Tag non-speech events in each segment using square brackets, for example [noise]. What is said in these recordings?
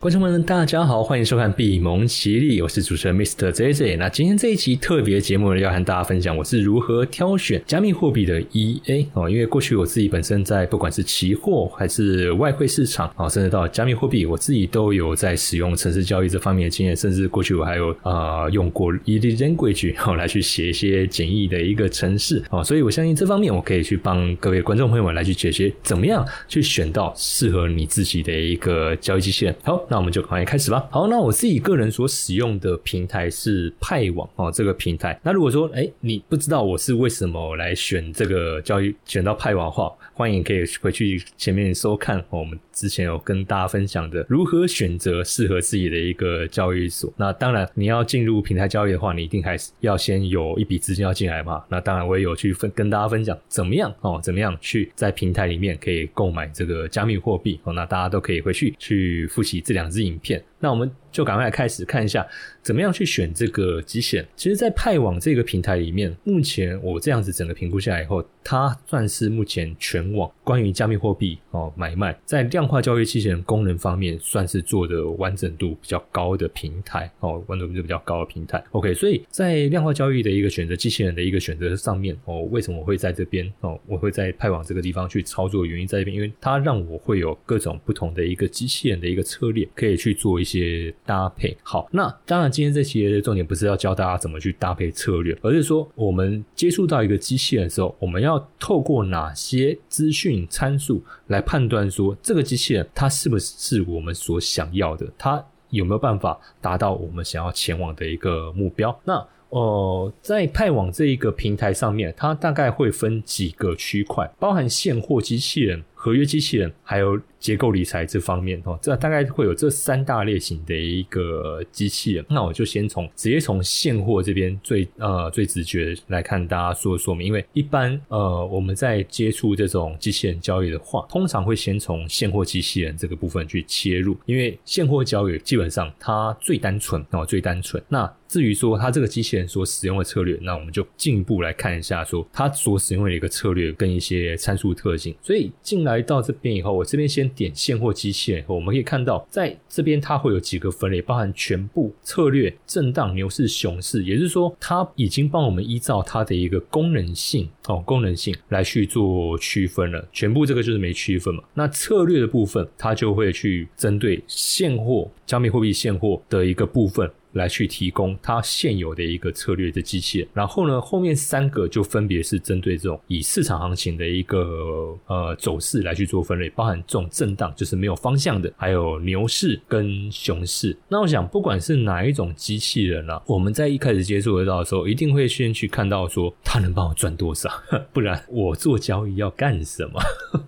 观众朋友们，大家好，欢迎收看闭蒙奇力，我是主持人 Mr. JJ。那今天这一期特别节目呢，要和大家分享我是如何挑选加密货币的 EA 哦。因为过去我自己本身在不管是期货还是外汇市场啊，甚至到加密货币，我自己都有在使用城市交易这方面的经验，甚至过去我还有啊用过 E Language [laughs] 哦来去写一些简易的一个程式啊，所以我相信这方面我可以去帮各位观众朋友们来去解决怎么样去选到适合你自己的一个交易机器人。好。那我们就赶快开始吧。好，那我自己个人所使用的平台是派网哦，这个平台。那如果说哎，你不知道我是为什么来选这个交易，选到派网的话，欢迎可以回去前面收看我们之前有跟大家分享的如何选择适合自己的一个交易所。那当然，你要进入平台交易的话，你一定还是要先有一笔资金要进来嘛。那当然，我也有去分跟大家分享怎么样哦，怎么样去在平台里面可以购买这个加密货币哦。那大家都可以回去去复习这。两支影片，那我们就赶快开始看一下。怎么样去选这个机器人？其实，在派网这个平台里面，目前我这样子整个评估下来以后，它算是目前全网关于加密货币哦买卖在量化交易机器人功能方面，算是做的完整度比较高的平台哦，完整度比较高的平台。OK，所以在量化交易的一个选择机器人的一个选择上面哦，为什么我会在这边哦？我会在派网这个地方去操作，原因在这边，因为它让我会有各种不同的一个机器人的一个策略，可以去做一些搭配。好，那当然。今天这期的重点不是要教大家怎么去搭配策略，而是说我们接触到一个机器人的时候，我们要透过哪些资讯参数来判断说这个机器人它是不是我们所想要的，它有没有办法达到我们想要前往的一个目标？那呃，在派网这一个平台上面，它大概会分几个区块，包含现货机器人。合约机器人还有结构理财这方面哦，这大概会有这三大类型的一个机器人。那我就先从直接从现货这边最呃最直觉来看，大家说说明。因为一般呃我们在接触这种机器人交易的话，通常会先从现货机器人这个部分去切入，因为现货交易基本上它最单纯哦最单纯。那至于说它这个机器人所使用的策略，那我们就进一步来看一下，说它所使用的一个策略跟一些参数特性。所以进来到这边以后，我这边先点现货机器人，我们可以看到，在这边它会有几个分类，包含全部策略、震荡、牛市、熊市，也就是说，它已经帮我们依照它的一个功能性哦，功能性来去做区分了。全部这个就是没区分嘛。那策略的部分，它就会去针对现货、加密货币现货的一个部分。来去提供它现有的一个策略的机器人，然后呢，后面三个就分别是针对这种以市场行情的一个呃走势来去做分类，包含这种震荡就是没有方向的，还有牛市跟熊市。那我想，不管是哪一种机器人啊，我们在一开始接触得到的时候，一定会先去看到说 [laughs] 它能帮我赚多少，不然我做交易要干什么？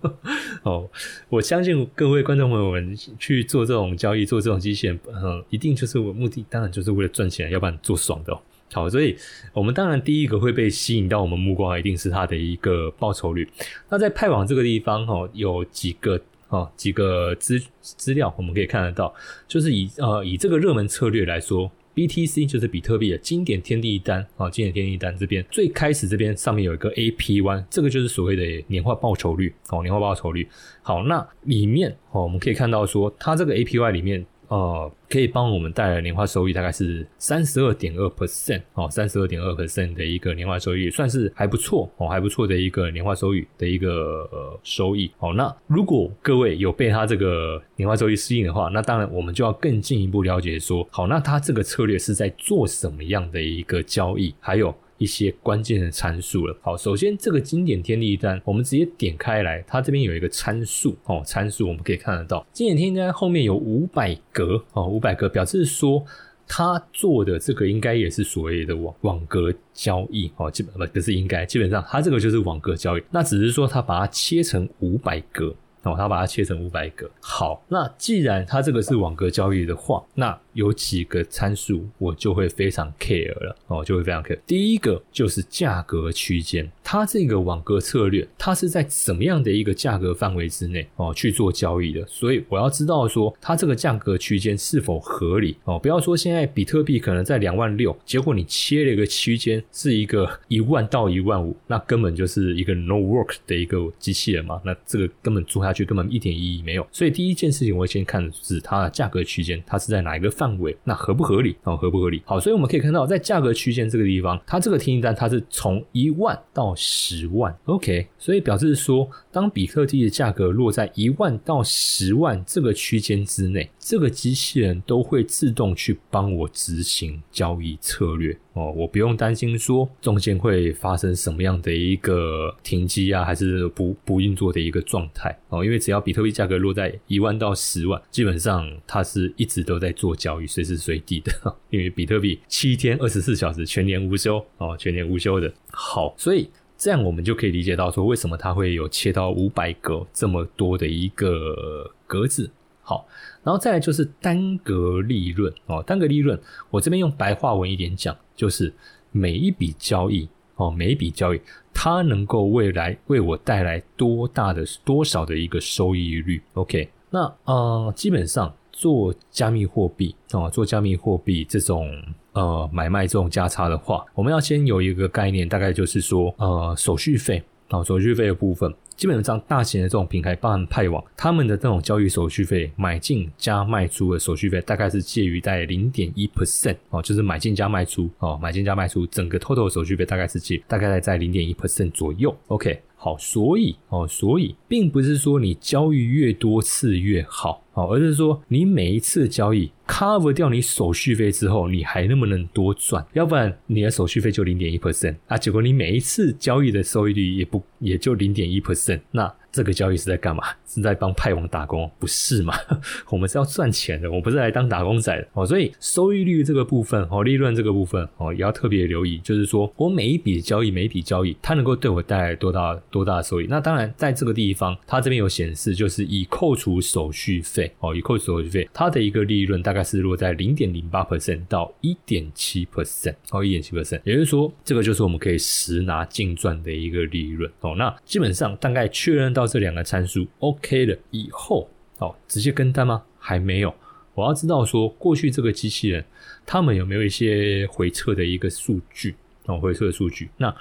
[laughs] 哦，我相信各位观众朋友们去做这种交易，做这种机器人，嗯，一定就是我目的，当然。就是为了赚钱，要不然做爽的。好，所以我们当然第一个会被吸引到我们目光，一定是它的一个报酬率。那在派网这个地方，哈，有几个哦，几个资资料我们可以看得到，就是以呃以这个热门策略来说，BTC 就是比特币的经典天地一单啊，经典天地一单这边最开始这边上面有一个 APY，这个就是所谓的年化报酬率哦，年化报酬率。好，那里面哦，我们可以看到说，它这个 APY 里面。呃，可以帮我们带来年化收益大概是三十二点二 percent 哦，三十二点二 percent 的一个年化收益，算是还不错哦，还不错的一个年化收益的一个呃收益。好，那如果各位有被它这个年化收益吸引的话，那当然我们就要更进一步了解说，好，那它这个策略是在做什么样的一个交易，还有。一些关键的参数了。好，首先这个经典天地单，我们直接点开来，它这边有一个参数哦，参数我们可以看得到，经典天地单后面有五百格哦，五百格表示说它做的这个应该也是所谓的网网格交易哦，基本不是应该，基本上它这个就是网格交易，那只是说它把它切成五百格。哦，他把它切成五百个。好，那既然它这个是网格交易的话，那有几个参数我就会非常 care 了。哦，就会非常 care。第一个就是价格区间。它这个网格策略，它是在怎么样的一个价格范围之内哦去做交易的？所以我要知道说，它这个价格区间是否合理哦？不要说现在比特币可能在两万六，结果你切了一个区间是一个一万到一万五，那根本就是一个 no work 的一个机器人嘛？那这个根本做下去根本一点意义没有。所以第一件事情，我会先看的是它的价格区间，它是在哪一个范围？那合不合理？哦，合不合理？好，所以我们可以看到，在价格区间这个地方，它这个听单它是从一万到十万，OK，所以表示说，当比特币的价格落在一万到十万这个区间之内，这个机器人都会自动去帮我执行交易策略。哦，我不用担心说中间会发生什么样的一个停机啊，还是不不运作的一个状态。哦，因为只要比特币价格落在一万到十万，基本上它是一直都在做交易，随时随地的，[laughs] 因为比特币七天二十四小时全年无休。哦，全年无休的。好，所以这样我们就可以理解到说，为什么它会有切到五百个这么多的一个格子。好，然后再来就是单格利润哦，单格利润，我这边用白话文一点讲，就是每一笔交易哦，每一笔交易它能够未来为我带来多大的多少的一个收益率？OK，那呃，基本上做加密货币哦，做加密货币这种。呃，买卖这种价差的话，我们要先有一个概念，大概就是说，呃，手续费啊，手续费的部分，基本上大型的这种平台，包含派网，他们的这种交易手续费，买进加卖出的手续费，大概是介于在零点一 percent 哦，就是买进加卖出哦，买进加卖出，整个 total 手续费大概是介大概在在零点一 percent 左右。OK，好，所以哦，所以并不是说你交易越多次越好，好，而是说你每一次交易。cover 掉你手续费之后，你还能不能多赚？要不然你的手续费就零点一 percent 啊，结果你每一次交易的收益率也不也就零点一 percent，那。这个交易是在干嘛？是在帮派网打工，不是吗？[laughs] 我们是要赚钱的，我不是来当打工仔的哦。所以收益率这个部分哦，利润这个部分哦，也要特别留意。就是说我每一笔交易，每一笔交易，它能够对我带来多大多大的收益？那当然，在这个地方，它这边有显示，就是已扣除手续费哦，已扣除手续费，它的一个利润大概是落在零点零八 percent 到一点七 percent 哦，一点七 percent。也就是说，这个就是我们可以实拿净赚的一个利润哦。那基本上大概确认到。这两个参数 OK 了以后，哦，直接跟单吗？还没有。我要知道说，过去这个机器人他们有没有一些回测的一个数据哦，回测的数据。那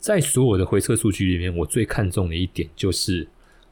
在所有的回测数据里面，我最看重的一点就是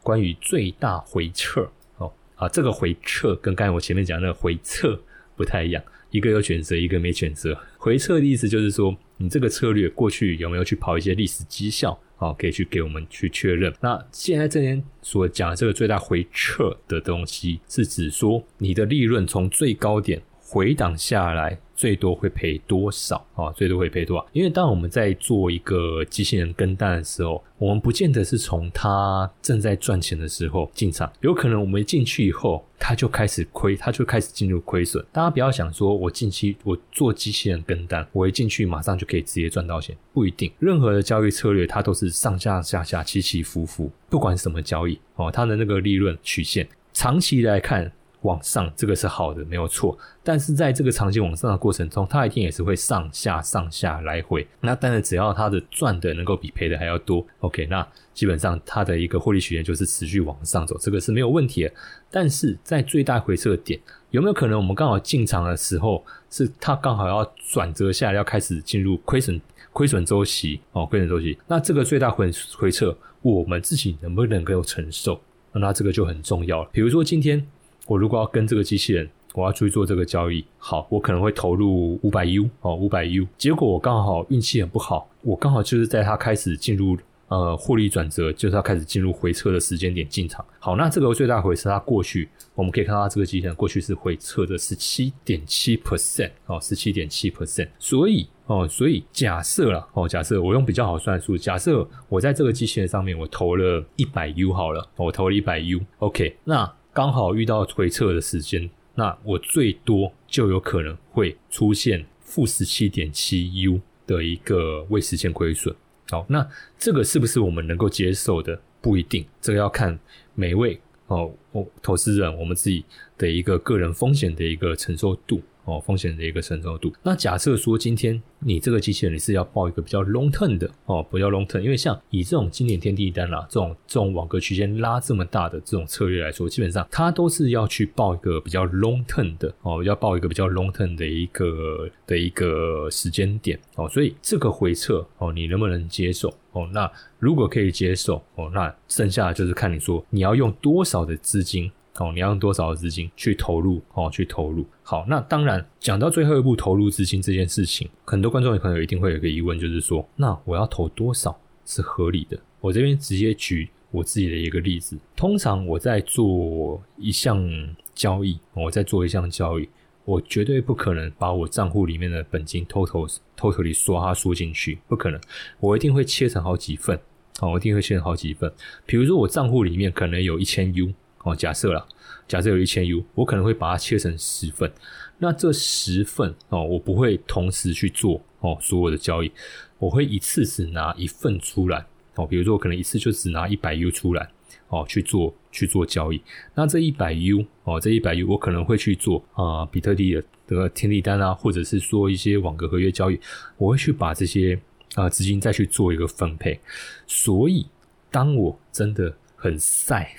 关于最大回撤哦啊，这个回撤跟刚才我前面讲的回撤不太一样，一个有选择，一个没选择。回撤的意思就是说，你这个策略过去有没有去跑一些历史绩效？好，可以去给我们去确认。那现在这边所讲的这个最大回撤的东西，是指说你的利润从最高点回档下来。最多会赔多少啊？最多会赔多少？因为当我们在做一个机器人跟单的时候，我们不见得是从它正在赚钱的时候进场，有可能我们进去以后，它就开始亏，它就开始进入亏损。大家不要想说，我近期我做机器人跟单，我一进去马上就可以直接赚到钱，不一定。任何的交易策略，它都是上下下下起起伏伏，不管什么交易哦，它的那个利润曲线，长期来看。往上，这个是好的，没有错。但是在这个长期往上的过程中，它一定也是会上下、上下来回。那但是只要它的赚的能够比赔的还要多，OK，那基本上它的一个获利曲线就是持续往上走，这个是没有问题的。但是在最大回撤点，有没有可能我们刚好进场的时候，是它刚好要转折下来，要开始进入亏损亏损周期哦，亏损周期。那这个最大回回撤，我们自己能不能够承受？那这个就很重要了。比如说今天。我如果要跟这个机器人，我要出去做这个交易，好，我可能会投入五百 U 哦，五百 U，结果我刚好运气很不好，我刚好就是在它开始进入呃获利转折，就是它开始进入回撤的时间点进场。好，那这个最大回撤，它过去我们可以看到这个机器人过去是回撤的十七点七 percent 哦，十七点七 percent，所以哦，所以假设了哦，假设我用比较好算数，假设我在这个机器人上面我投了一百 U 好了，我投了一百 U，OK，那。刚好遇到回撤的时间，那我最多就有可能会出现负十七点七 U 的一个未实现亏损。好，那这个是不是我们能够接受的？不一定，这个要看每位哦，哦投资人我们自己的一个个人风险的一个承受度。哦，风险的一个承受度。那假设说今天你这个机器人你是要报一个比较 long term 的哦，不叫 long term，因为像以这种经典天地单啦，这种这种网格区间拉这么大的这种策略来说，基本上它都是要去报一个比较 long term 的哦，要报一个比较 long term 的一个的一个时间点哦，所以这个回撤哦，你能不能接受哦？那如果可以接受哦，那剩下的就是看你说你要用多少的资金。哦，你要用多少资金去投入？哦，去投入。好，那当然讲到最后一步投入资金这件事情，很多观众朋友一定会有一个疑问，就是说，那我要投多少是合理的？我这边直接举我自己的一个例子。通常我在做一项交易，我在做一项交易，我绝对不可能把我账户里面的本金偷偷偷偷地刷它输进去，不可能。我一定会切成好几份。哦，我一定会切成好几份。比如说我账户里面可能有一千 U。哦，假设了，假设有一千 U，我可能会把它切成十份。那这十份哦，我不会同时去做哦所有的交易，我会一次只拿一份出来哦。比如说，我可能一次就只拿一百 U 出来哦去做去做交易。那这一百 U 哦，这一百 U 我可能会去做啊比特币的的天地单啊，或者是说一些网格合约交易，我会去把这些啊资金再去做一个分配。所以，当我真的很晒，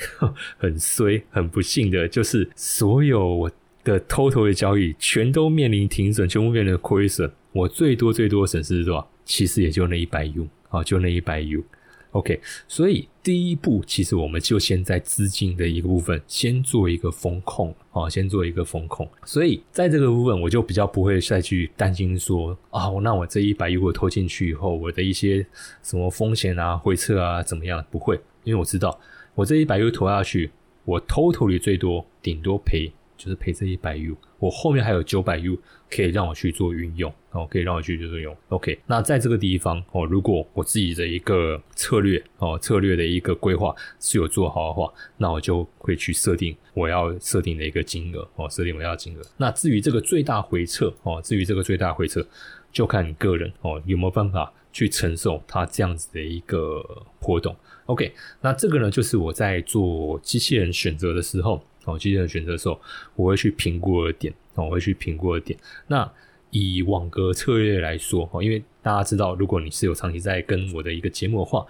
很衰，很不幸的，就是所有我的 total 的交易全都面临停损，全部面临亏损。我最多最多损失是多少？其实也就那一百 U 啊，就那一百 U。OK，所以第一步，其实我们就先在资金的一个部分先做一个风控啊，先做一个风控。所以在这个部分，我就比较不会再去担心说啊，那我这一百 U 我投进去以后，我的一些什么风险啊、回撤啊怎么样？不会，因为我知道。我这一百 U 投下去，我 total 最多顶多赔就是赔这一百 U，我后面还有九百 U 可以让我去做运用，哦，可以让我去做运用。OK，那在这个地方哦，如果我自己的一个策略哦，策略的一个规划是有做好的话，那我就会去设定我要设定的一个金额哦，设定我要金额。那至于这个最大回撤哦，至于这个最大回撤，就看你个人哦有没有办法去承受它这样子的一个波动。OK，那这个呢，就是我在做机器人选择的时候，哦，机器人选择的时候，我会去评估的点，哦，我会去评估的点。那以网格策略来说，哦，因为大家知道，如果你是有长期在跟我的一个节目的话，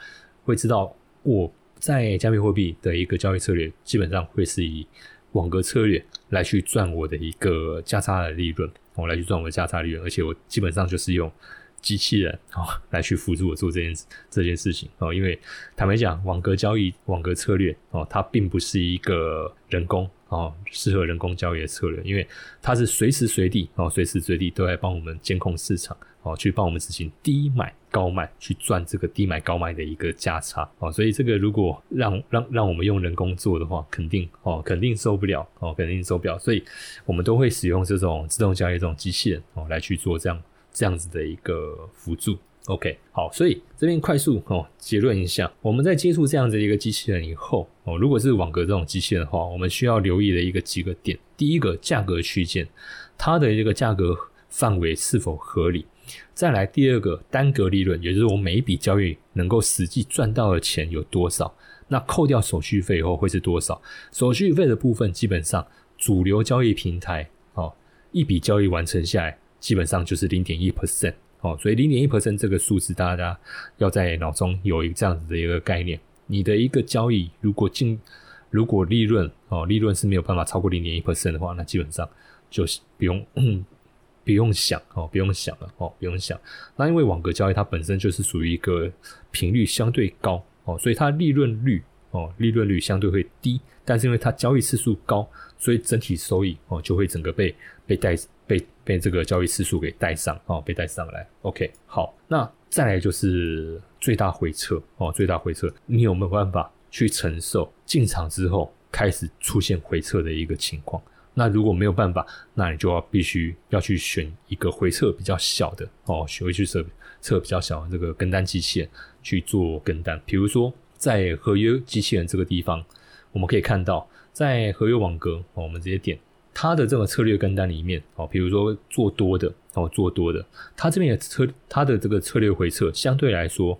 会知道我在加密货币的一个交易策略，基本上会是以网格策略来去赚我的一个价差的利润，我来去赚我的价差利润，而且我基本上就是用。机器人啊，来去辅助我做这件这件事情哦，因为坦白讲，网格交易、网格策略哦，它并不是一个人工哦适合人工交易的策略，因为它是随时随地哦，随时随地都在帮我们监控市场哦，去帮我们执行低买高卖，去赚这个低买高卖的一个价差哦，所以这个如果让让让我们用人工做的话，肯定哦肯定受不了哦，肯定受不了，所以我们都会使用这种自动交易这种机器人哦来去做这样。这样子的一个辅助，OK，好，所以这边快速哦结论一下，我们在接触这样子一个机器人以后哦，如果是网格这种机器人的话，我们需要留意的一个几个点，第一个价格区间，它的这个价格范围是否合理？再来第二个单格利润，也就是我每一笔交易能够实际赚到的钱有多少？那扣掉手续费以后会是多少？手续费的部分基本上主流交易平台哦，一笔交易完成下来。基本上就是零点一 percent 哦，所以零点一 percent 这个数字，大家要在脑中有一这样子的一个概念。你的一个交易如果进，如果利润哦，利润是没有办法超过零点一 percent 的话，那基本上就不用不用想哦，不用想了哦，不用想。那因为网格交易它本身就是属于一个频率相对高哦，所以它利润率哦，利润率相对会低，但是因为它交易次数高，所以整体收益哦就会整个被被带。被被这个交易次数给带上哦，被带上来。OK，好，那再来就是最大回撤哦，最大回撤，你有没有办法去承受进场之后开始出现回撤的一个情况？那如果没有办法，那你就要必须要去选一个回撤比较小的哦，学会去测测比较小的这个跟单机器人去做跟单。比如说在合约机器人这个地方，我们可以看到在合约网格哦，我们直接点。它的这个策略跟单里面哦，比如说做多的哦，做多的，它这边的策它的这个策略回撤相对来说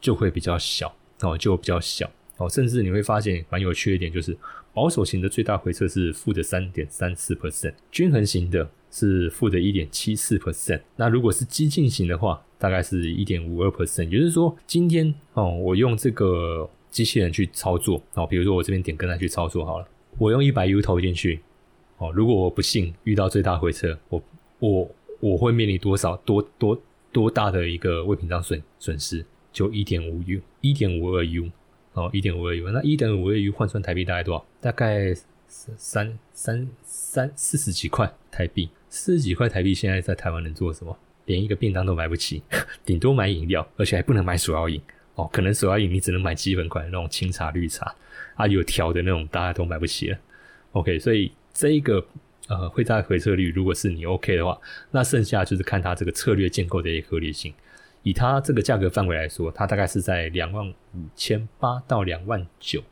就会比较小哦，就比较小哦，甚至你会发现蛮有趣的一点就是，保守型的最大回撤是负的三点三四 percent，均衡型的是负的一点七四 percent。那如果是激进型的话，大概是一点五二 percent。也就是说，今天哦，我用这个机器人去操作哦，比如说我这边点跟它去操作好了，我用一百 U 投进去哦，如果我不幸遇到最大回撤，我我我会面临多少多多多大的一个未平仓损损失？就一点五 U，一点五二 U。哦，一点五二 U，那一点五二 U 换算台币大概多少？大概三三三四十几块台币，四十几块台币现在在台湾能做什么？连一个便当都买不起，[laughs] 顶多买饮料，而且还不能买手摇饮。哦，可能手摇饮你只能买基本款那种清茶、绿茶啊，有调的那种大家都买不起了。OK，所以这一个呃会在回撤率，如果是你 OK 的话，那剩下就是看它这个策略建构的一个合理性。以它这个价格范围来说，它大概是在两万五千八到两万九。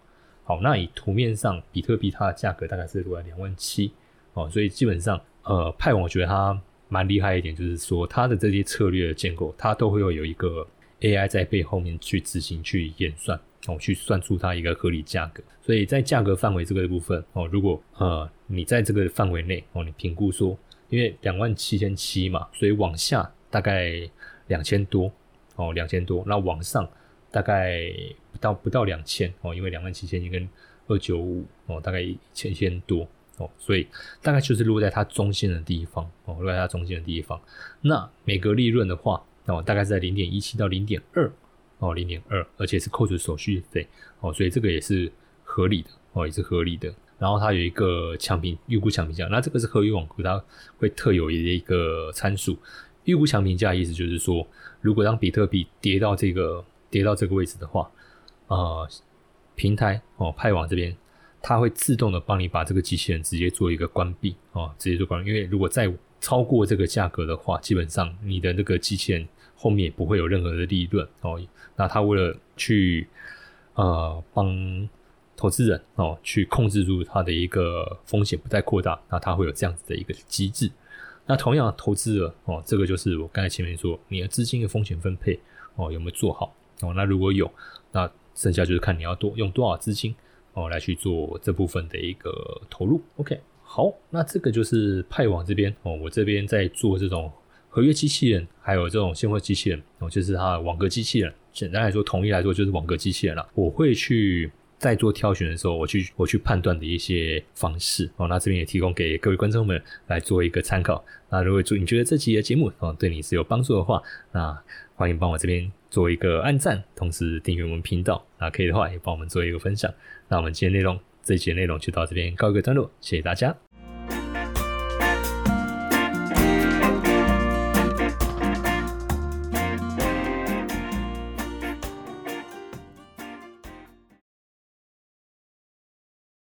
好，那以图面上比特币它的价格大概是在两万七。哦，所以基本上，呃，派网我觉得它蛮厉害一点，就是说它的这些策略的建构，它都会有一个 AI 在背后面去执行去演算，哦，去算出它一个合理价格。所以在价格范围这个部分，哦，如果呃你在这个范围内，哦，你评估说，因为两万七千七嘛，所以往下大概。两千多哦，两千多，那往上大概不到不到两千哦，因为两万七千一跟二九五哦，大概一千千多哦，所以大概就是落在它中心的地方哦，落在它中心的地方。那每个利润的话哦，大概是在零点一七到零点二哦，零点二，而且是扣除手续费哦，所以这个也是合理的哦，也是合理的。然后它有一个强平预估强平价，那这个是合约网格它会特有的一个参数。预估强评价意思就是说，如果当比特币跌到这个跌到这个位置的话，呃，平台哦派网这边，它会自动的帮你把这个机器人直接做一个关闭哦，直接做关闭。因为如果再超过这个价格的话，基本上你的那个机器人后面也不会有任何的利润哦。那他为了去呃帮投资人哦去控制住他的一个风险不再扩大，那他会有这样子的一个机制。那同样投资了哦，这个就是我刚才前面说你的资金的风险分配哦有没有做好哦？那如果有，那剩下就是看你要多用多少资金哦来去做这部分的一个投入。OK，好，那这个就是派网这边哦，我这边在做这种合约机器人，还有这种现货机器人哦，就是它的网格机器人。简单来说，统一来说就是网格机器人了。我会去。在做挑选的时候，我去我去判断的一些方式哦，那这边也提供给各位观众们来做一个参考。那如果你觉得这期的节目哦对你是有帮助的话，那欢迎帮我这边做一个按赞，同时订阅我们频道。那可以的话也帮我们做一个分享。那我们今天内容这一节内容就到这边告一个段落，谢谢大家。